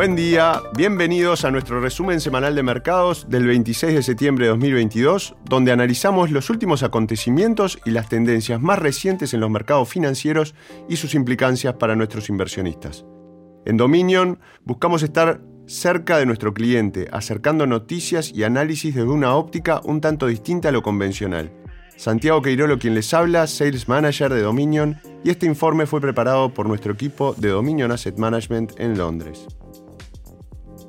Buen día, bienvenidos a nuestro resumen semanal de mercados del 26 de septiembre de 2022, donde analizamos los últimos acontecimientos y las tendencias más recientes en los mercados financieros y sus implicancias para nuestros inversionistas. En Dominion buscamos estar cerca de nuestro cliente, acercando noticias y análisis desde una óptica un tanto distinta a lo convencional. Santiago Queirolo quien les habla, Sales Manager de Dominion, y este informe fue preparado por nuestro equipo de Dominion Asset Management en Londres.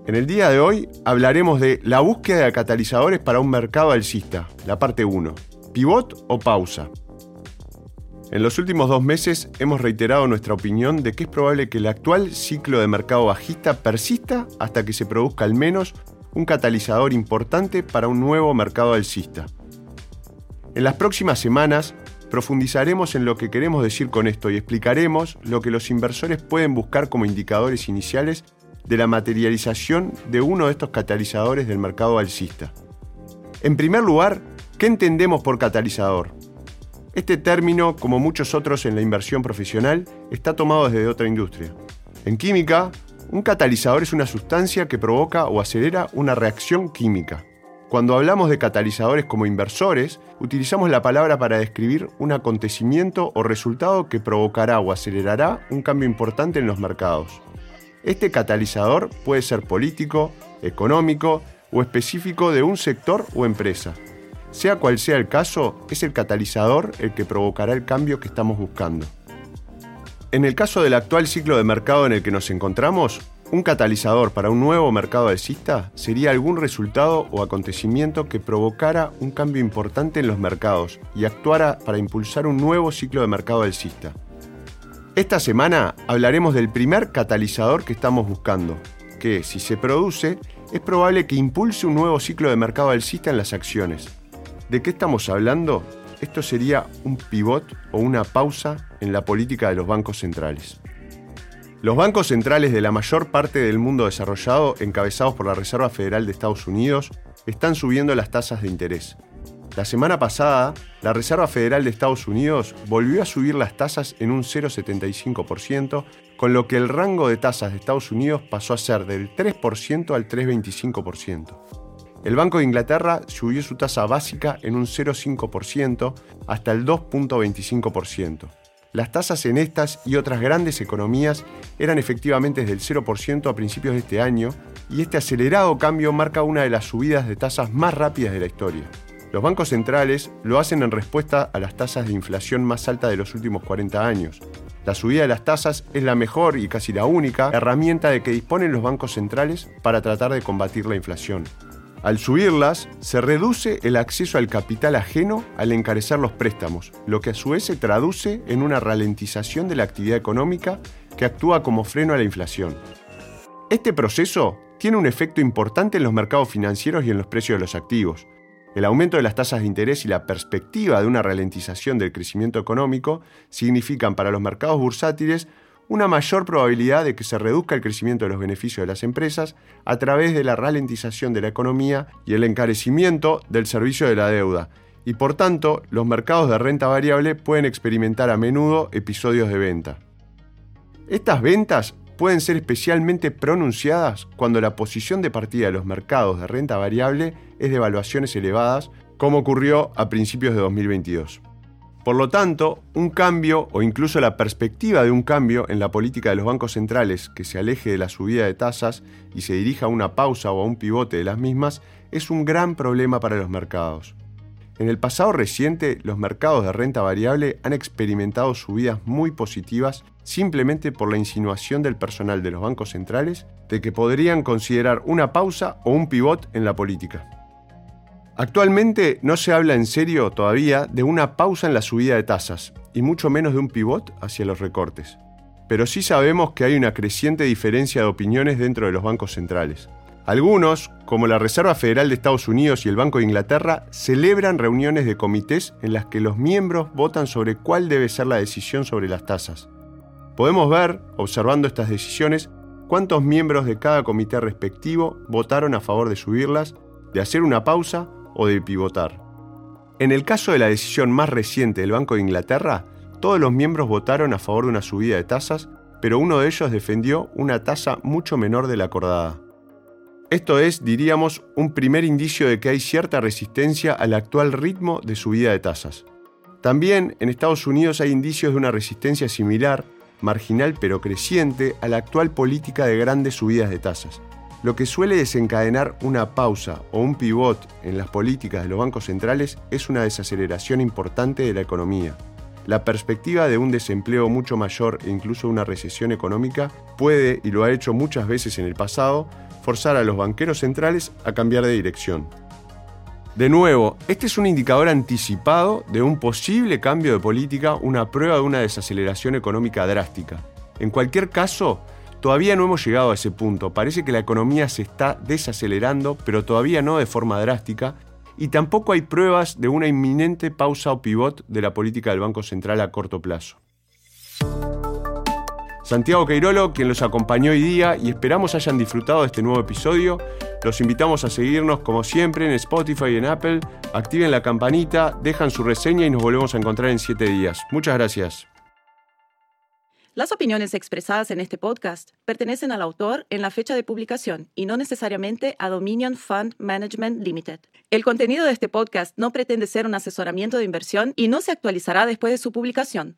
En el día de hoy hablaremos de la búsqueda de catalizadores para un mercado alcista, la parte 1, pivot o pausa. En los últimos dos meses hemos reiterado nuestra opinión de que es probable que el actual ciclo de mercado bajista persista hasta que se produzca al menos un catalizador importante para un nuevo mercado alcista. En las próximas semanas profundizaremos en lo que queremos decir con esto y explicaremos lo que los inversores pueden buscar como indicadores iniciales de la materialización de uno de estos catalizadores del mercado alcista. En primer lugar, ¿qué entendemos por catalizador? Este término, como muchos otros en la inversión profesional, está tomado desde otra industria. En química, un catalizador es una sustancia que provoca o acelera una reacción química. Cuando hablamos de catalizadores como inversores, utilizamos la palabra para describir un acontecimiento o resultado que provocará o acelerará un cambio importante en los mercados. Este catalizador puede ser político, económico o específico de un sector o empresa. Sea cual sea el caso, es el catalizador el que provocará el cambio que estamos buscando. En el caso del actual ciclo de mercado en el que nos encontramos, un catalizador para un nuevo mercado alcista sería algún resultado o acontecimiento que provocara un cambio importante en los mercados y actuara para impulsar un nuevo ciclo de mercado alcista. Esta semana hablaremos del primer catalizador que estamos buscando, que si se produce es probable que impulse un nuevo ciclo de mercado alcista en las acciones. ¿De qué estamos hablando? Esto sería un pivot o una pausa en la política de los bancos centrales. Los bancos centrales de la mayor parte del mundo desarrollado, encabezados por la Reserva Federal de Estados Unidos, están subiendo las tasas de interés. La semana pasada, la Reserva Federal de Estados Unidos volvió a subir las tasas en un 0,75%, con lo que el rango de tasas de Estados Unidos pasó a ser del 3% al 3,25%. El Banco de Inglaterra subió su tasa básica en un 0,5% hasta el 2,25%. Las tasas en estas y otras grandes economías eran efectivamente del 0% a principios de este año y este acelerado cambio marca una de las subidas de tasas más rápidas de la historia. Los bancos centrales lo hacen en respuesta a las tasas de inflación más altas de los últimos 40 años. La subida de las tasas es la mejor y casi la única herramienta de que disponen los bancos centrales para tratar de combatir la inflación. Al subirlas, se reduce el acceso al capital ajeno al encarecer los préstamos, lo que a su vez se traduce en una ralentización de la actividad económica que actúa como freno a la inflación. Este proceso tiene un efecto importante en los mercados financieros y en los precios de los activos. El aumento de las tasas de interés y la perspectiva de una ralentización del crecimiento económico significan para los mercados bursátiles una mayor probabilidad de que se reduzca el crecimiento de los beneficios de las empresas a través de la ralentización de la economía y el encarecimiento del servicio de la deuda, y por tanto los mercados de renta variable pueden experimentar a menudo episodios de venta. Estas ventas pueden ser especialmente pronunciadas cuando la posición de partida de los mercados de renta variable es de evaluaciones elevadas, como ocurrió a principios de 2022. Por lo tanto, un cambio o incluso la perspectiva de un cambio en la política de los bancos centrales que se aleje de la subida de tasas y se dirija a una pausa o a un pivote de las mismas es un gran problema para los mercados. En el pasado reciente, los mercados de renta variable han experimentado subidas muy positivas simplemente por la insinuación del personal de los bancos centrales de que podrían considerar una pausa o un pivot en la política. Actualmente no se habla en serio todavía de una pausa en la subida de tasas, y mucho menos de un pivot hacia los recortes. Pero sí sabemos que hay una creciente diferencia de opiniones dentro de los bancos centrales. Algunos, como la Reserva Federal de Estados Unidos y el Banco de Inglaterra, celebran reuniones de comités en las que los miembros votan sobre cuál debe ser la decisión sobre las tasas. Podemos ver, observando estas decisiones, cuántos miembros de cada comité respectivo votaron a favor de subirlas, de hacer una pausa o de pivotar. En el caso de la decisión más reciente del Banco de Inglaterra, todos los miembros votaron a favor de una subida de tasas pero uno de ellos defendió una tasa mucho menor de la acordada. Esto es, diríamos, un primer indicio de que hay cierta resistencia al actual ritmo de subida de tasas. También en Estados Unidos hay indicios de una resistencia similar, marginal pero creciente, a la actual política de grandes subidas de tasas, lo que suele desencadenar una pausa o un pivot en las políticas de los bancos centrales es una desaceleración importante de la economía. La perspectiva de un desempleo mucho mayor e incluso una recesión económica puede, y lo ha hecho muchas veces en el pasado, forzar a los banqueros centrales a cambiar de dirección. De nuevo, este es un indicador anticipado de un posible cambio de política, una prueba de una desaceleración económica drástica. En cualquier caso, todavía no hemos llegado a ese punto. Parece que la economía se está desacelerando, pero todavía no de forma drástica, y tampoco hay pruebas de una inminente pausa o pivot de la política del Banco Central a corto plazo. Santiago Queirolo, quien los acompañó hoy día y esperamos hayan disfrutado de este nuevo episodio. Los invitamos a seguirnos como siempre en Spotify y en Apple. Activen la campanita, dejan su reseña y nos volvemos a encontrar en siete días. Muchas gracias. Las opiniones expresadas en este podcast pertenecen al autor en la fecha de publicación y no necesariamente a Dominion Fund Management Limited. El contenido de este podcast no pretende ser un asesoramiento de inversión y no se actualizará después de su publicación.